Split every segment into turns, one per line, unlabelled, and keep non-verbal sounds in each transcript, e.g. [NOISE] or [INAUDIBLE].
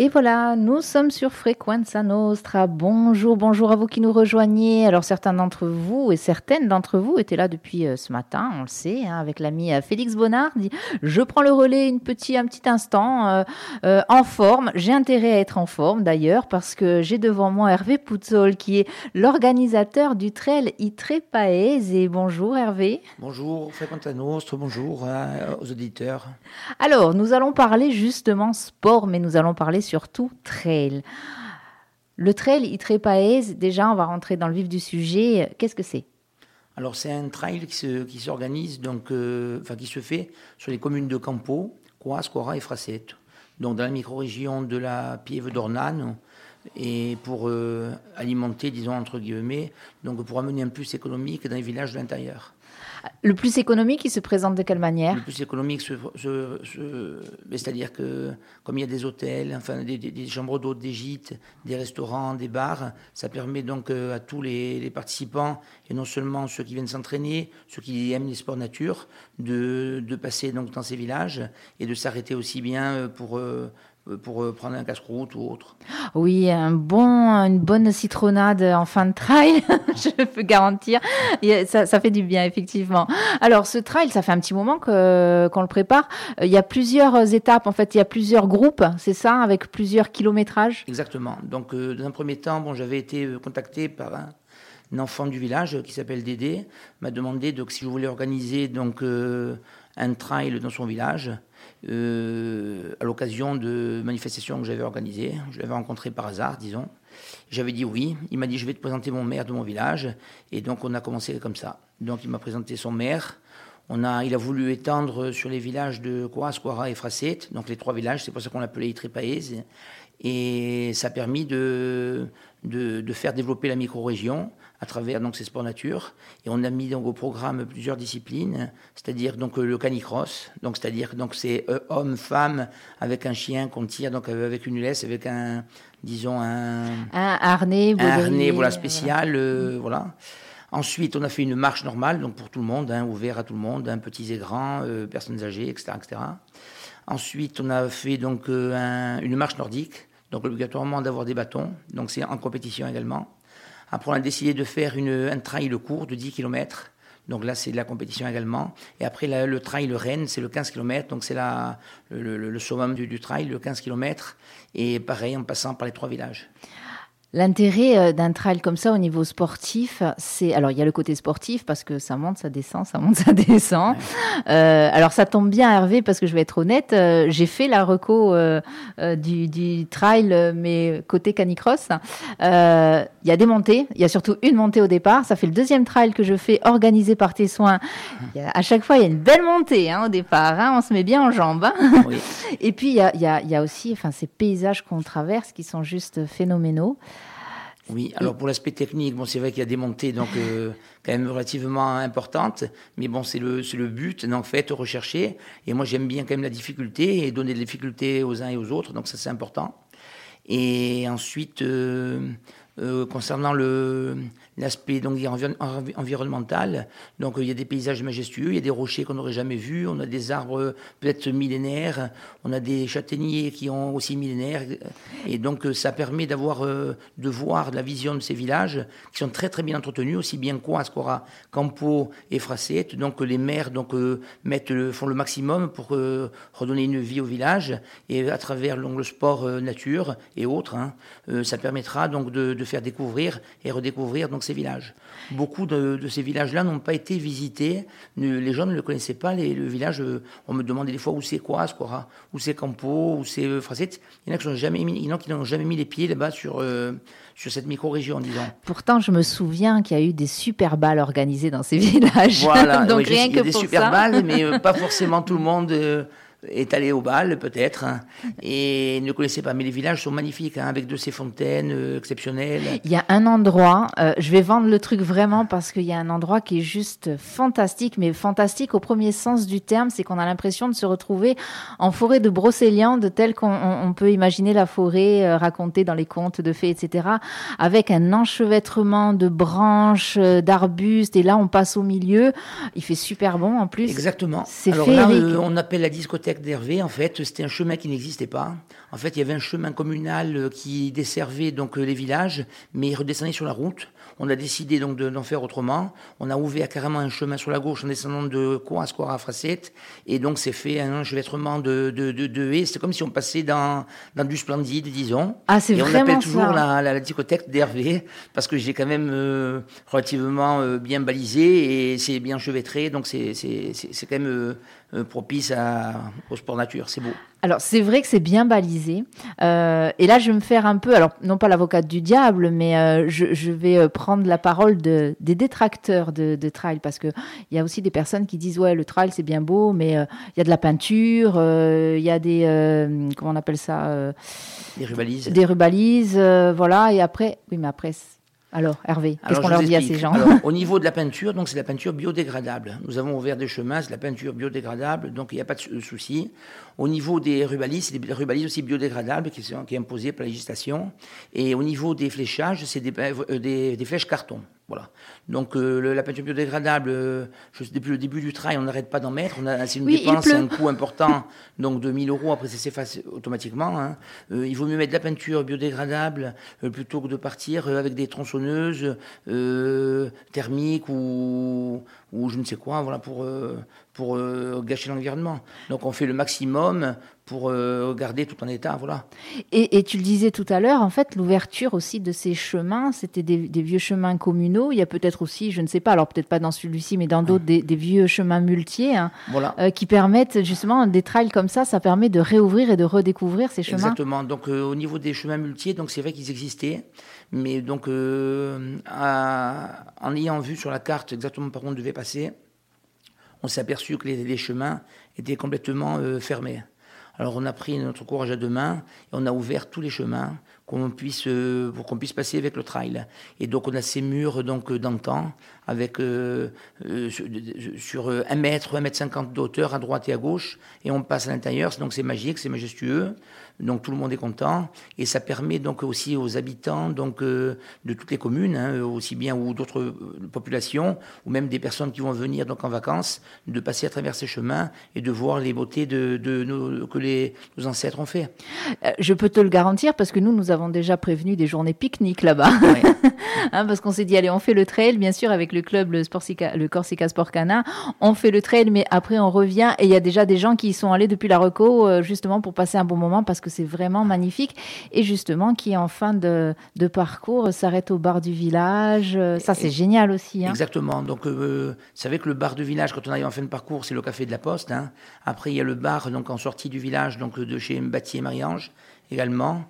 Et voilà, nous sommes sur Frequenza Nostra. Bonjour, bonjour à vous qui nous rejoignez. Alors certains d'entre vous et certaines d'entre vous étaient là depuis euh, ce matin, on le sait, hein, avec l'ami euh, Félix Bonnard. Dit, je prends le relais une petit, un petit instant, euh, en forme. J'ai intérêt à être en forme d'ailleurs parce que j'ai devant moi Hervé Poutzol qui est l'organisateur du trail Itre Paese. Et bonjour Hervé.
Bonjour Frequenza Nostra, bonjour aux auditeurs.
Alors nous allons parler justement sport, mais nous allons parler surtout trail. Le trail Itrepaez, déjà, on va rentrer dans le vif du sujet. Qu'est-ce que c'est?
Alors, c'est un trail qui s'organise, donc, euh, qui se fait sur les communes de Campo, Coas, Cora et Fracette. Donc, dans la micro-région de la Pieve d'Ornane, et pour euh, alimenter, disons, entre guillemets, donc pour amener un plus économique dans les villages de l'intérieur.
Le plus économique, il se présente de quelle manière
Le plus économique, c'est-à-dire que comme il y a des hôtels, enfin des, chambres d'hôtes, des gîtes, des restaurants, des bars, ça permet donc euh, à tous les, participants, et non seulement ceux qui viennent s'entraîner, ceux qui aiment les sports nature, de, de passer donc dans ces villages et de s'arrêter aussi bien euh, pour euh, pour euh, prendre un casse-croûte ou autre.
Oui, un bon, une bonne citronnade en fin de trail, [LAUGHS] je peux garantir. Ça, ça, fait du bien, effectivement. Alors, ce trail, ça fait un petit moment qu'on le prépare. Il y a plusieurs étapes, en fait, il y a plusieurs groupes, c'est ça, avec plusieurs kilométrages?
Exactement. Donc, euh, dans un premier temps, bon, j'avais été euh, contacté par un, enfant du village qui s'appelle Dédé, m'a demandé donc, si je voulais organiser donc, un trail dans son village. Euh, à l'occasion de manifestations que j'avais organisées. Je l'avais rencontré par hasard, disons. J'avais dit oui. Il m'a dit je vais te présenter mon maire de mon village. Et donc on a commencé comme ça. Donc il m'a présenté son maire. On a, il a voulu étendre sur les villages de Coas, Quara et Fracet, donc les trois villages, c'est pour ça qu'on l'appelait Itripaez. Et ça a permis de, de, de faire développer la micro-région à travers donc ces sports nature. Et on a mis donc au programme plusieurs disciplines, c'est-à-dire donc le canicross, donc c'est-à-dire donc c'est euh, homme femme avec un chien qu'on tire donc avec une laisse avec un disons un,
un harnais,
un harnais voilà spécial euh, voilà. Ensuite, on a fait une marche normale, donc pour tout le monde, hein, ouvert à tout le monde, hein, petits et grands, euh, personnes âgées, etc., etc. Ensuite, on a fait donc une marche nordique, donc obligatoirement d'avoir des bâtons, donc c'est en compétition également. Après, on a décidé de faire une, un trail court de 10 km. Donc là, c'est de la compétition également. Et après, le trail Rennes, c'est le 15 km. Donc c'est le, le, le, summum du, du trail, le 15 km. Et pareil, en passant par les trois villages.
L'intérêt euh, d'un trail comme ça au niveau sportif, c'est alors il y a le côté sportif parce que ça monte, ça descend, ça monte, [LAUGHS] ça descend. Euh, alors ça tombe bien Hervé parce que je vais être honnête, euh, j'ai fait la reco euh du, du, trail mais côté canicross. Il y a des montées, il y a surtout une montée au départ. Ça fait le deuxième trail que je fais organisé par tes soins. Y a, à chaque fois il y a une belle montée hein, au départ, hein, on se met bien en jambes. Hein. Oui. [LAUGHS] Et puis il y a, y, a, y a aussi enfin ces paysages qu'on traverse qui sont juste phénoménaux.
Oui, alors pour l'aspect technique, bon, c'est vrai qu'il y a des montées donc euh, quand même relativement importantes, mais bon, c'est le, le but, en fait, rechercher. Et moi, j'aime bien quand même la difficulté et donner des difficultés aux uns et aux autres, donc ça c'est important. Et ensuite, euh, euh, concernant le, l'aspect donc environnemental. Donc il y a des paysages majestueux, il y a des rochers qu'on n'aurait jamais vus, on a des arbres peut-être millénaires, on a des châtaigniers qui ont aussi millénaires, et donc ça permet d'avoir euh, de voir la vision de ces villages qui sont très très bien entretenus, aussi bien quoi, Ascora, Campo et Fracette. Donc les maires donc euh, mettent font le maximum pour euh, redonner une vie au village et à travers le sport nature et autres, hein, ça permettra donc de, de, faire découvrir et redécouvrir donc ces villages. Beaucoup de, ces villages-là n'ont pas été visités. les gens ne le connaissaient pas. Les, le village, euh, on me demandait des fois où c'est quoi, quoi où c'est Campo, où c'est euh, Fracette. Il y en a qui n'ont jamais mis, jamais mis les pieds là-bas sur, euh, sur cette micro-région, disons.
Pourtant, je me souviens qu'il y a eu des super balles organisées dans ces [LAUGHS] villages.
Voilà, donc rien il y a des super balles, mais pas forcément tout le monde est allé au bal peut-être hein, et ne connaissait pas. Mais les villages sont magnifiques hein, avec de ces fontaines euh, exceptionnelles.
Il y a un endroit, euh, je vais vendre le truc vraiment parce qu'il y a un endroit qui est juste fantastique, mais fantastique au premier sens du terme, c'est qu'on a l'impression de se retrouver en forêt de brocéliande telle qu'on peut imaginer la forêt euh, racontée dans les contes de fées, etc. Avec un enchevêtrement de branches, d'arbustes et là on passe au milieu. Il fait super bon en plus.
Exactement. C'est Alors là, on appelle la discothèque d'Hervé, en fait, c'était un chemin qui n'existait pas. En fait, il y avait un chemin communal qui desservait donc les villages, mais il redescendait sur la route. On a décidé donc d'en faire autrement. On a ouvert carrément un chemin sur la gauche en descendant de Cour à Fracette. Et donc, c'est fait un enchevêtrement de, de, de, de haies. C'est comme si on passait dans, dans du splendide, disons.
Ah, c'est
vraiment on appelle toujours la, la, discothèque d'Hervé, parce que j'ai quand même euh, relativement euh, bien balisé et c'est bien enchevêtré. Donc, c'est quand même euh, euh, propice à, au sport nature. C'est beau.
Alors, c'est vrai que c'est bien balisé. Euh, et là, je vais me faire un peu, alors, non pas l'avocate du diable, mais euh, je, je, vais prendre la parole de, des détracteurs de, de trail, parce qu'il y a aussi des personnes qui disent, ouais, le trail, c'est bien beau, mais il y a de la peinture, il y a des, comment on appelle ça
Des rubalises.
Des rubalises, voilà. Et après, oui, mais après, alors, Hervé, qu'est-ce qu'on leur dit à ces gens [LAUGHS]
Au niveau de la peinture, donc c'est la peinture biodégradable. Nous avons ouvert des chemins, c'est la peinture biodégradable, donc il n'y a pas de souci. Au niveau des rubalises, c'est des rubalises aussi biodégradables qui sont qui est imposées par la législation. Et au niveau des fléchages, c'est des, euh, des, des flèches carton. Voilà. Donc euh, la peinture biodégradable, euh, depuis le début du trail, on n'arrête pas d'en mettre. C'est une dépense, c'est un coût important, donc de 1000 euros. Après, ça s'efface automatiquement. Hein. Euh, il vaut mieux mettre de la peinture biodégradable plutôt que de partir avec des tronçonneuses thermiques ou, ou je ne sais quoi, voilà, pour, pour gâcher l'environnement. Donc on fait le maximum pour euh, garder tout en état, voilà.
Et, tu le disais tout à l'heure, en fait, l'ouverture aussi de ces chemins, c'était des, vieux chemins communaux. Il y a peut-être aussi, je ne sais pas, alors peut-être pas dans celui-ci, mais dans d'autres, des, vieux chemins multiers, hein, voilà. Euh, qui permettent justement des trails comme ça. Ça permet de réouvrir et de redécouvrir ces chemins.
Exactement. Donc au niveau des chemins multiers, donc c'est vrai qu'ils existaient, mais donc en ayant vu sur la carte exactement par où on devait passer on s'est aperçu que les, chemins étaient complètement euh, fermés. Alors on a pris notre courage à deux mains et on a ouvert tous les chemins qu'on puisse, euh, pour qu'on puisse passer avec le trail. Et donc on a ces murs donc d'antan avec euh, sur un mètre, un mètre cinquante d'auteur à droite et à gauche et on passe à l'intérieur. Donc c'est magique, c'est majestueux. Donc tout le monde est content et ça permet donc aussi aux habitants donc de toutes les communes, hein, aussi bien ou d'autres populations ou même des personnes qui vont venir donc en vacances, de passer à travers ces chemins et de voir les beautés de, de nos, que les, nos ancêtres ont fait.
je peux te le garantir parce que nous nous avons déjà prévenu des journées pique-nique là-bas, [LAUGHS] hein, parce qu'on s'est dit allez on fait le trail bien sûr avec le club le, Sportsica, le Corsica Sport Cana, on fait le trail mais après on revient et il y a déjà des gens qui y sont allés depuis la Reco justement pour passer un bon moment parce que c'est vraiment magnifique. Et justement, qui en fin de, parcours s'arrête au bar du village. Ça, c'est génial aussi.
Hein. Exactement. Donc, euh, vous savez que le bar du village, quand on arrive en fin de parcours, c'est le café de la Poste. Hein. Après, il y a le bar donc en sortie du village, donc de chez Mbati et Marie-Ange également.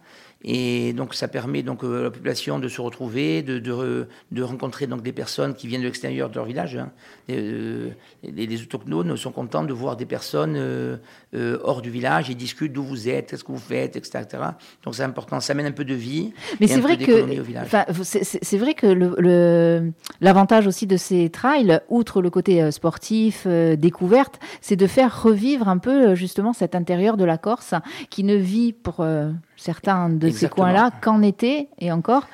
Et donc ça permet donc euh, à la population de se retrouver, de, de, de, rencontrer donc des personnes qui viennent de l'extérieur de leur village. Hein. Euh, les, autochtones sont contents de voir des personnes euh, hors du village. Ils discutent d'où vous êtes, qu'est-ce que vous faites, etc. Donc c'est important, ça amène un peu de vie.
Mais c'est vrai, que c'est vrai que l'avantage aussi de ces trails, outre le côté sportif, découverte, c'est de faire revivre un peu justement cet intérieur de la Corse qui ne vit pour certains de ces coins-là qu'en été et encore.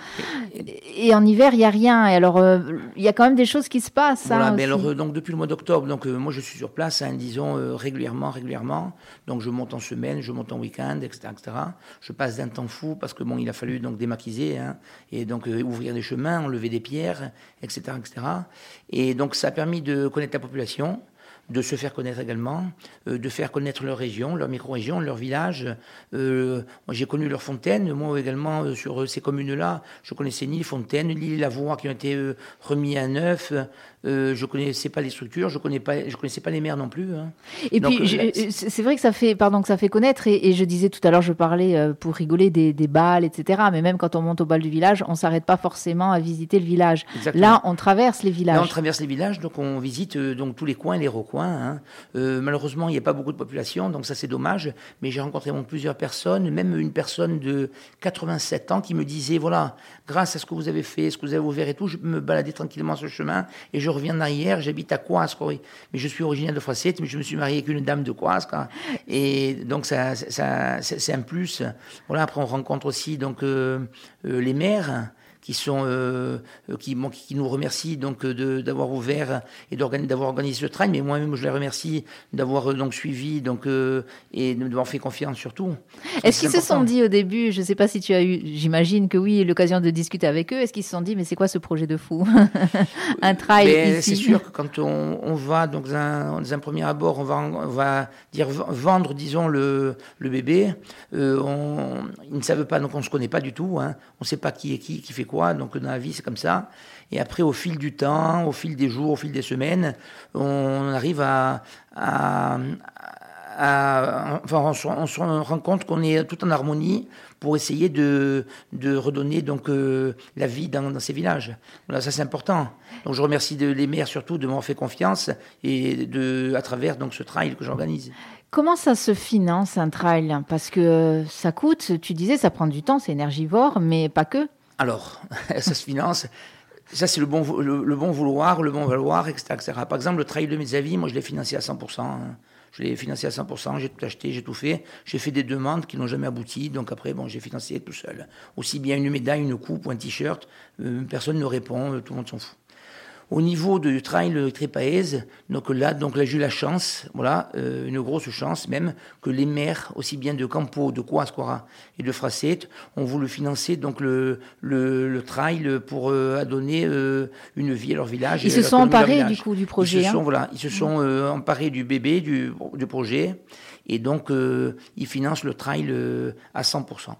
Et, en hiver, il n'y a rien. Et alors, euh, il y a quand même des choses qui se passent.
Voilà, hein, mais alors, euh, donc, depuis le mois d'octobre, donc, euh, moi, je suis sur place, hein, disons, régulièrement, régulièrement. Donc, je monte en semaine, je monte en week-end, etc., etc. Je passe d'un temps fou parce que, bon, il a fallu donc démaquiser hein, et donc ouvrir des chemins, enlever des pierres, etc., etc. Et donc, ça a permis de connaître la population de se faire connaître également, euh, de faire connaître leur région, leur micro-région, leur village. Euh, j'ai connu leurs fontaines, moi également euh, sur ces communes-là, je connaissais ni les fontaines, ni qui ont été remis à neuf. Je ne connaissais pas les structures, je pas, je connaissais pas les maires non plus. Hein.
Et puis, c'est vrai que ça fait, pardon, que ça fait connaître. Et, je disais tout à l'heure, je parlais pour rigoler des, des, balles, etc. Mais même quand on monte au bal du village, on s'arrête pas forcément à visiter le village. Là, on traverse les villages.
Là, on traverse les villages, donc on visite donc tous les coins, les recoins Hein. Euh, malheureusement, il n'y a pas beaucoup de population, donc ça c'est dommage. Mais j'ai rencontré plusieurs personnes, même une personne de 87 ans qui me disait voilà, grâce à ce que vous avez fait, ce que vous avez ouvert et tout, je me baladais tranquillement sur le chemin et je reviens arrière. J'habite à Coisque, mais je suis originaire de Froissette, mais je me suis marié avec une dame de Coisque. Et donc ça, ça c'est un plus. Voilà. Après, on rencontre aussi donc euh, euh, les maires qui sont euh, qui, qui nous remercient donc d'avoir ouvert et d'avoir organisé ce trail. Mais moi-même, je les remercie d'avoir donc suivi donc et d'avoir fait confiance surtout.
Est-ce qu'ils se sont dit au début, je ne sais pas si tu as eu, j'imagine que oui, l'occasion de discuter avec eux. Est-ce qu'ils se sont dit, mais c'est quoi ce projet de fou [LAUGHS] Un trail
ben, C'est sûr que quand on, on va donc dans un, dans un, premier abord, on va on va dire vendre, disons le, le bébé. on, ils ne savent pas, donc on ne se connaît pas du tout. Hein. On ne sait pas qui est qui, qui fait quoi. Donc dans la vie, c'est comme ça. Et après, au fil du temps, au fil des jours, au fil des semaines, on arrive à, enfin, on se, rend compte qu'on est tout en harmonie pour essayer de, de redonner donc euh, la vie dans, ces villages. Voilà, ça c'est important. Donc je remercie les maires surtout de m'avoir fait confiance et de à travers donc ce trail que j'organise.
Comment ça se finance un trail? Parce que ça coûte, tu disais, ça prend du temps, c'est énergivore, mais pas que.
Alors, [LAUGHS] ça se finance. Ça, c'est le bon, le, bon vouloir, le bon valoir, etc., Par exemple, le trail de mes avis, moi, je l'ai financé à 100%. Hein. Je l'ai financé à 100%, j'ai tout acheté, j'ai tout fait. J'ai fait des demandes qui n'ont jamais abouti, donc après, bon, j'ai financé tout seul. Aussi bien une médaille, une coupe ou un t-shirt, euh, personne ne répond, tout le monde s'en fout. Au niveau du trail Trépaèze, donc là, donc là, j'ai eu la chance, voilà, euh, une grosse chance même, que les maires, aussi bien de Campo, de Coasquara et de Fracet, ont voulu financer donc le, le, trail pour euh, donner euh, une vie à leur village.
Ils se sont emparés du coup du projet.
Ils se sont, hein. voilà, ils se sont emparés du bébé, du, du projet, et donc ils financent le trail à 100%.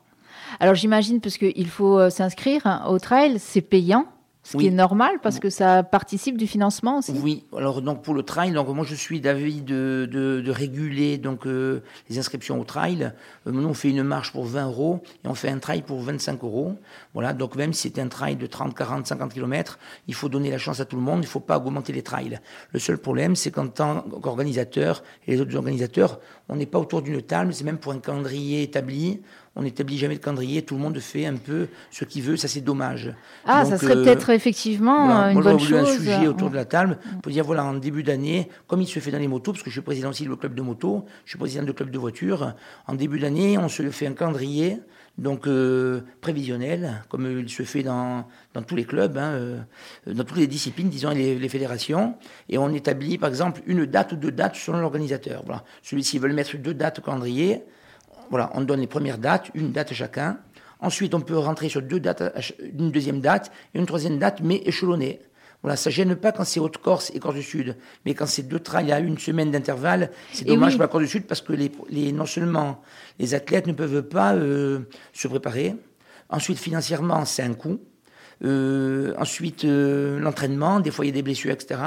Alors j'imagine, parce qu'il faut s'inscrire au trail, c'est payant. Ce qui est normal parce que ça participe du financement aussi.
Oui, alors donc pour le trail, donc moi je suis d'avis de, de, de, réguler donc euh, les inscriptions au trail. Euh, nous on fait une marche pour 20 euros et on fait un trail pour 25 euros. Voilà, donc même si c'est un trail de 30, 40, 50 km, il faut donner la chance à tout le monde, il ne faut pas augmenter les trails. Le seul problème, c'est qu'en tant qu'organisateur et les autres organisateurs, on n'est pas autour d'une table, c'est même pour un calendrier établi on n'établit jamais de calendrier, tout le monde fait un peu ce qu'il veut, ça c'est dommage.
Ah, ça serait euh, peut-être effectivement une bonne chose. un
sujet autour de la table pour dire voilà, en début d'année, comme il se fait dans les motos, parce que je suis président aussi du club de moto, je suis président du club de voiture, en début d'année, on se fait un calendrier donc euh, prévisionnel, comme il se fait dans, dans tous les clubs, hein, euh, dans toutes les disciplines, disons, les, les, fédérations, et on établit par exemple une date ou deux dates selon l'organisateur. Voilà. Celui-ci veut mettre deux dates au calendrier, voilà, on donne les premières dates, une date chacun. Ensuite, on peut rentrer sur deux dates, une deuxième date et une troisième date, mais échelonnée. Voilà, ça gêne pas quand c'est Haute-Corse et Corse du Sud, mais quand c'est deux trails à une semaine d'intervalle, c'est dommage pour la Corse du Sud parce que les, non seulement les athlètes ne peuvent pas euh, se préparer, ensuite financièrement c'est un coût, euh, ensuite, euh, l'entraînement, des fois il y a des blessures, etc.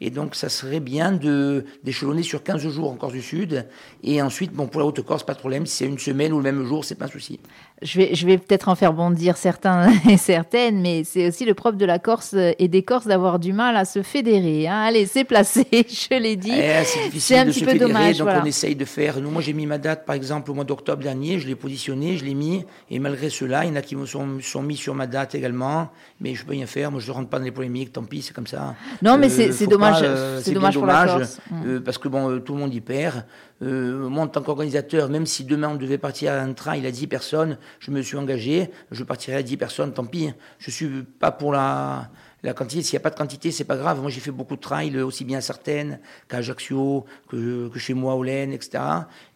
Et donc, ça serait bien de d'échelonner sur 15 jours en Corse du Sud. Et ensuite, bon, pour la Haute-Corse, pas de problème. Si c'est une semaine ou le même jour, c'est pas un souci.
Je vais, je vais peut-être en faire bondir certains [LAUGHS] et certaines, mais c'est aussi le propre de la Corse et des Corses d'avoir du mal à se fédérer. Hein. Allez, c'est placé, [LAUGHS] je l'ai dit.
Eh, c'est difficile un de petit se peu fédérer, dommage, donc on essaye de faire. Nous, moi, j'ai mis ma date, par exemple, au mois d'octobre dernier, je l'ai positionné, je l'ai mis, et malgré cela, il y en a qui me sont, sont mis sur ma date également mais je peux rien faire. Moi, je ne rentre pas dans les polémiques, tant pis, c'est comme ça.
Non, mais c'est euh, dommage, euh, c'est dommage pour la Corse.
Euh, parce que bon, tout le monde y perd. Moi, en tant qu'organisateur, même si demain on devait partir à un train, il a 10 personnes, je me suis engagé, je partirai à 10 personnes, tant pis. Je suis pas pour la la quantité, s'il n'y a pas de quantité, c'est pas grave. Moi, j'ai fait beaucoup de trail, aussi bien à Sartène qu'à Ajaccio, que, que, chez moi, au Laine, etc.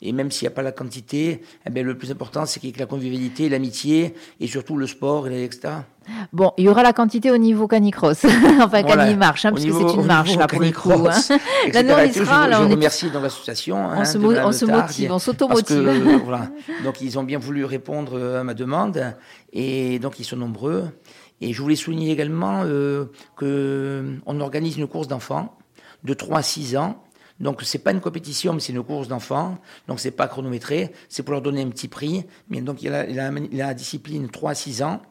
Et même s'il n'y a pas la quantité, eh bien, le plus important, c'est qu'il y ait la convivialité, l'amitié, et surtout le sport, etc.
Bon, il y aura la quantité au niveau canicross, [LAUGHS] enfin cani-marche, hein, puisque c'est une marche là pour le coup. Hein.
Là, nous, on y sera. Je, là, on remercie dans l'association.
On, hein, se, on se motive, on s'automotive.
Euh, voilà. Donc, ils ont bien voulu répondre à ma demande, et donc ils sont nombreux. Et je voulais souligner également euh, qu'on organise une course d'enfants de 3 à 6 ans. Donc c'est pas une compétition, mais c'est une course d'enfants. Donc c'est pas chronométré, c'est pour leur donner un petit prix. Mais donc il y a la, la discipline 3 à 6 ans,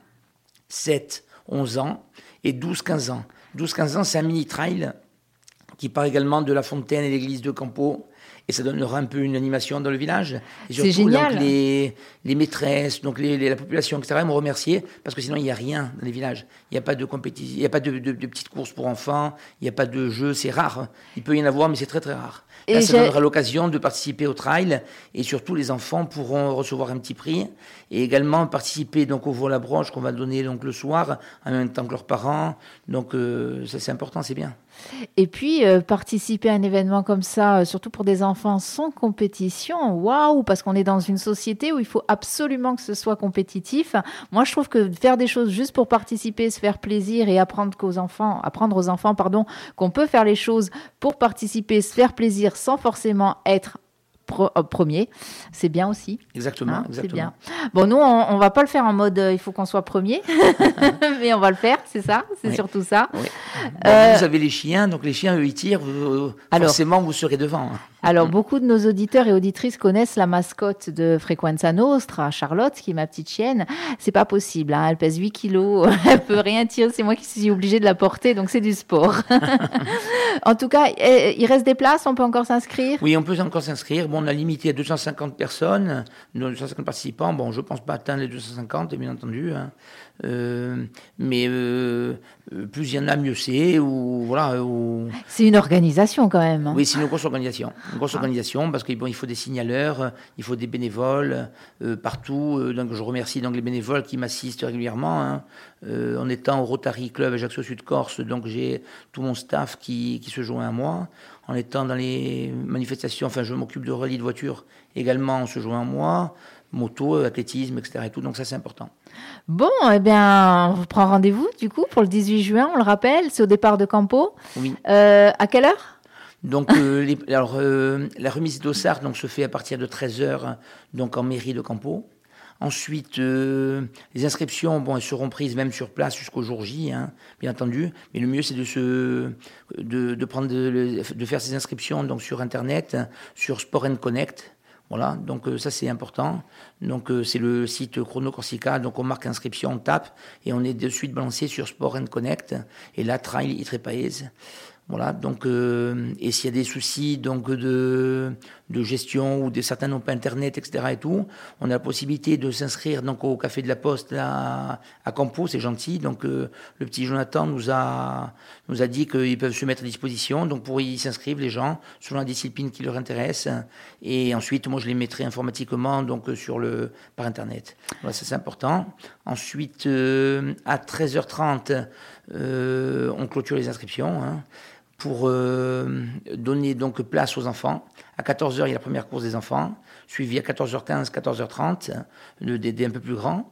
7, 11 ans et 12, 15 ans. 12, 15 ans, c'est un mini trail qui part également de la fontaine et l'église de Campo et ça donnera un peu une animation dans le village.
C'est génial.
Donc, les, les maîtresses, donc les, la population, etc., m'ont remercié parce que sinon il n'y a rien dans les villages. Il n'y a pas de compétition, il n'y a pas de, de, de, petites courses pour enfants, il n'y a pas de jeux, c'est rare. Il peut y en avoir, mais c'est très très rare. Et ça donnera l'occasion de participer au trail et surtout les enfants pourront recevoir un petit prix et également participer donc au vol à broche qu'on va donner donc le soir en même temps que leurs parents. Donc euh, ça c'est important, c'est bien.
Et puis, euh, participer à un événement comme ça, euh, surtout pour des enfants sans compétition, waouh, parce qu'on est dans une société où il faut absolument que ce soit compétitif. Moi, je trouve que faire des choses juste pour participer, se faire plaisir et apprendre aux enfants, apprendre aux enfants, pardon, qu'on peut faire les choses pour participer, se faire plaisir sans forcément être euh, premier, c'est bien aussi.
Exactement, hein,
exactement. Bien. Bon, nous, on, va pas le faire en mode euh, il faut qu'on soit premier, [LAUGHS] mais on va le faire, c'est ça, c'est surtout ça.
Euh, vous avez les chiens, donc les chiens, eux, ils tirent, alors, forcément, vous serez devant.
Alors, beaucoup de nos auditeurs et auditrices connaissent la mascotte de Frequenza Nostra, Charlotte, qui est ma petite chienne. C'est pas possible, hein, elle pèse 8 kilos, [LAUGHS] elle peut rien tirer, c'est moi qui suis obligée de la porter, donc c'est du sport. [LAUGHS] en tout cas, eh, il reste des places, on peut encore s'inscrire?
Oui, on peut encore s'inscrire. Bon, on a limité à 250 personnes, 250 participants. Bon, je pense pas atteindre les 250, bien entendu. Hein. Euh, mais euh, plus il y en a, mieux c'est. Ou voilà.
C'est une organisation quand même. Hein.
Oui, c'est une grosse organisation. Une grosse ah. organisation parce qu'il bon, il faut des signaleurs, il faut des bénévoles euh, partout. donc je remercie donc les bénévoles qui m'assistent régulièrement. Hein. en étant au Rotary Club Ajaccio Sud Corse, donc j'ai tout mon staff qui, qui se joint à moi en étant dans les manifestations, enfin je m'occupe de rallye de voiture également, on se joint à moi, moto, athlétisme, etc. Et tout, donc ça c'est important.
Bon, eh bien, on vous prend rendez-vous du coup pour le 18 juin, on le rappelle, c'est au départ de Campo.
Oui.
Euh, à quelle heure?
Donc, euh, [LAUGHS] les, alors, euh, la remise d'Ossard donc, se fait à partir de 13h donc, en mairie de Campo. Ensuite, euh, les inscriptions, bon, elles seront prises même sur place jusqu'au jour J, hein, bien entendu. Mais le mieux, c'est de se, de, de prendre, de, de, faire ces inscriptions donc sur Internet, sur Sport and Connect. Voilà, donc euh, ça c'est important. Donc euh, c'est le site Chrono Corsica, donc on marque inscription, on tape et on est de suite balancé sur Sport and Connect. Et là, Trail Itrepaese. Voilà, donc, euh, et s'il y a des soucis donc de, de gestion ou de certains n'ont internet, etc. et tout, on a la possibilité de s'inscrire donc au café de la Poste à Campo, c'est gentil. Donc euh, le petit Jonathan nous a nous a dit qu'ils peuvent se mettre à disposition, donc pour y s'inscrire les gens selon la discipline qui leur intéresse. Et ensuite, moi je les mettrai informatiquement donc sur le par internet. Voilà, ça c'est important. Ensuite, euh, à 13h30, on clôture les inscriptions. Hein pour euh, donner donc place aux enfants. À 14h, il y a la première course des enfants, suivi à 14h15, 14h30, le DD un peu plus grand.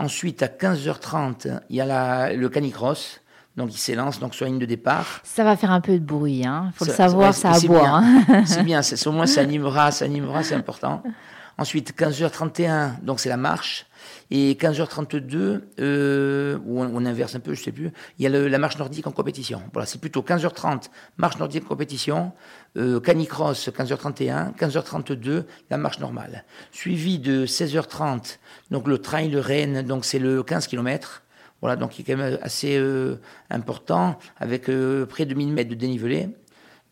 Ensuite, à 15h30, il y a la, le canicross. Donc il s'élance donc sur la ligne de départ.
Ça va faire un peu de bruit, hein. Faut le savoir, ça aboie.
Hein. C'est bien, au moins ça animera, ça animera, c'est important. Ensuite 15h31, donc c'est la marche. Et 15h32, euh, ou on, inverse un peu, je sais plus, il y a le, la marche nordique en compétition. Voilà, c'est plutôt 15h30, marche nordique en compétition, euh, canicross 15h31, 15h32, la marche normale. Suivi de 16h30, donc le trail Rennes, donc c'est le 15 km. Voilà, donc il est quand même assez euh, important, avec euh, près de 1000 mètres de dénivelé,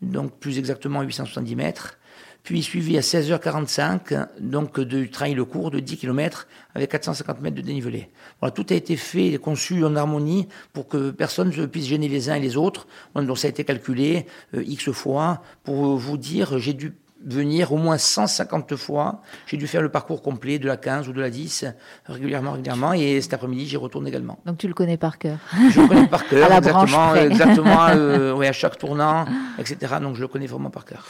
donc plus exactement 870 mètres puis suivi à 16h45, donc du trail le court de 10 km avec 450 mètres de dénivelé. Voilà, tout a été fait et conçu en harmonie pour que personne ne puisse gêner les uns et les autres. Donc ça a été calculé euh, X fois pour vous dire, j'ai dû venir au moins 150 fois. J'ai dû faire le parcours complet de la 15 ou de la 10 régulièrement, régulièrement. Et cet après-midi, j'y retourne également.
Donc tu le connais par cœur.
Je le connais par [LAUGHS] cœur, exactement, exactement, euh, [LAUGHS] ouais, à chaque tournant, etc. Donc je le connais vraiment par cœur.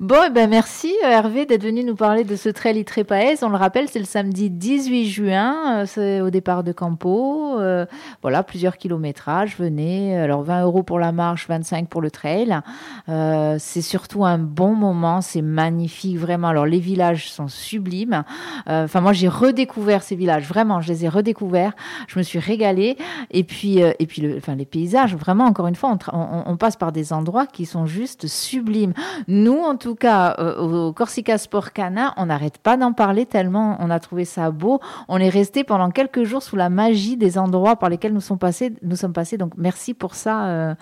Bon, eh ben merci Hervé d'être venu nous parler de ce trail Itrépaès. On le rappelle, c'est le samedi 18 juin, euh, c'est au départ de Campo. Euh, voilà, plusieurs kilométrages. Venez. Alors 20 euros pour la marche, 25 pour le trail. Euh, c'est surtout un bon moment. C'est magnifique, vraiment. Alors, les villages sont sublimes. Euh, enfin, moi, j'ai redécouvert ces villages, vraiment, je les ai redécouverts. Je me suis régalée. Et puis, euh, et puis les paysages, vraiment, encore une fois, on, passe par des endroits qui sont juste sublimes. Nous, en tout cas, euh, au Corsica Sport Cana, on n'arrête pas d'en parler tellement on a trouvé ça beau. On est resté pendant quelques jours sous la magie des endroits par lesquels nous sommes passés. Nous sommes passés. Donc, merci pour ça,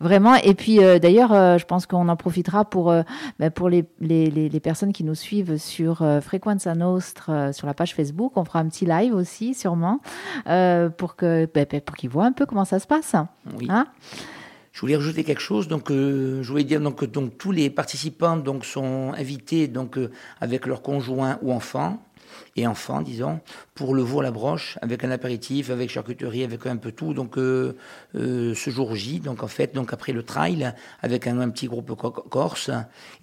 vraiment. Et puis, d'ailleurs, je pense qu'on en profitera pour, ben, pour les, les, personnes qui nous suivent sur euh, Frequenza Nostra, sur la page Facebook, on fera un petit live aussi, sûrement, pour que ben, ben, pour qu'ils voient un peu comment ça se passe.
Oui. Hein je voulais rajouter quelque chose. Donc, je voulais dire donc, que donc, tous les participants donc, sont invités donc, avec leurs conjoints ou enfants et enfants, disons, pour le veau la broche, avec un apéritif, avec charcuterie, avec un peu tout. Donc, euh, euh, ce jour J, donc en fait, donc après le trail, avec un, petit groupe corse,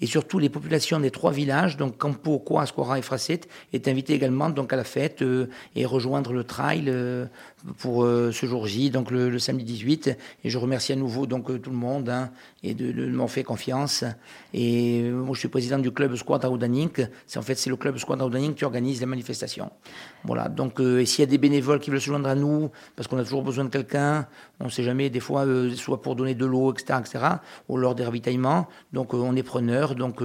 et surtout les populations des trois villages, donc Campo, Coa, Ascora et Fracet, est invité également donc à la fête euh, et rejoindre le trail pour ce jour J, donc le, samedi 18. Et je remercie à nouveau donc tout le monde hein, et de, de m'en faire confiance. Et moi, je suis président du club Squad. C'est en fait c'est le club Squad qui organise les manifestations. Voilà. Donc, euh, s'il y a des bénévoles qui veulent se joindre à nous, parce qu'on a toujours besoin de quelqu'un, on ne sait jamais, des fois, euh, soit pour donner de l'eau, etc., etc., ou lors des ravitaillements. Donc, euh, on est preneur. Donc,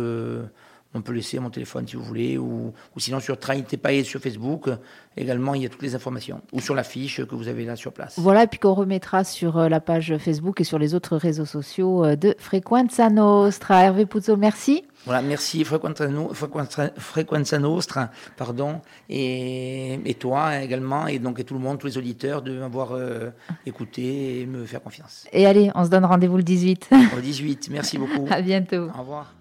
on peut laisser mon téléphone si vous voulez, ou, sinon sur Train sur Facebook, également il y a toutes les informations, ou sur la fiche que vous avez là sur place.
Voilà, et puis qu'on remettra sur la page Facebook et sur les autres réseaux sociaux de Frequenza Nostra. Hervé Puzzo, merci.
Voilà, merci Frequenza, Nostra, pardon, et, et, toi également, et donc et tout le monde, tous les auditeurs, de m'avoir euh, écouté et me faire confiance.
Et allez, on se donne rendez-vous le 18.
Le 18, merci beaucoup. [LAUGHS]
à bientôt.
Au revoir.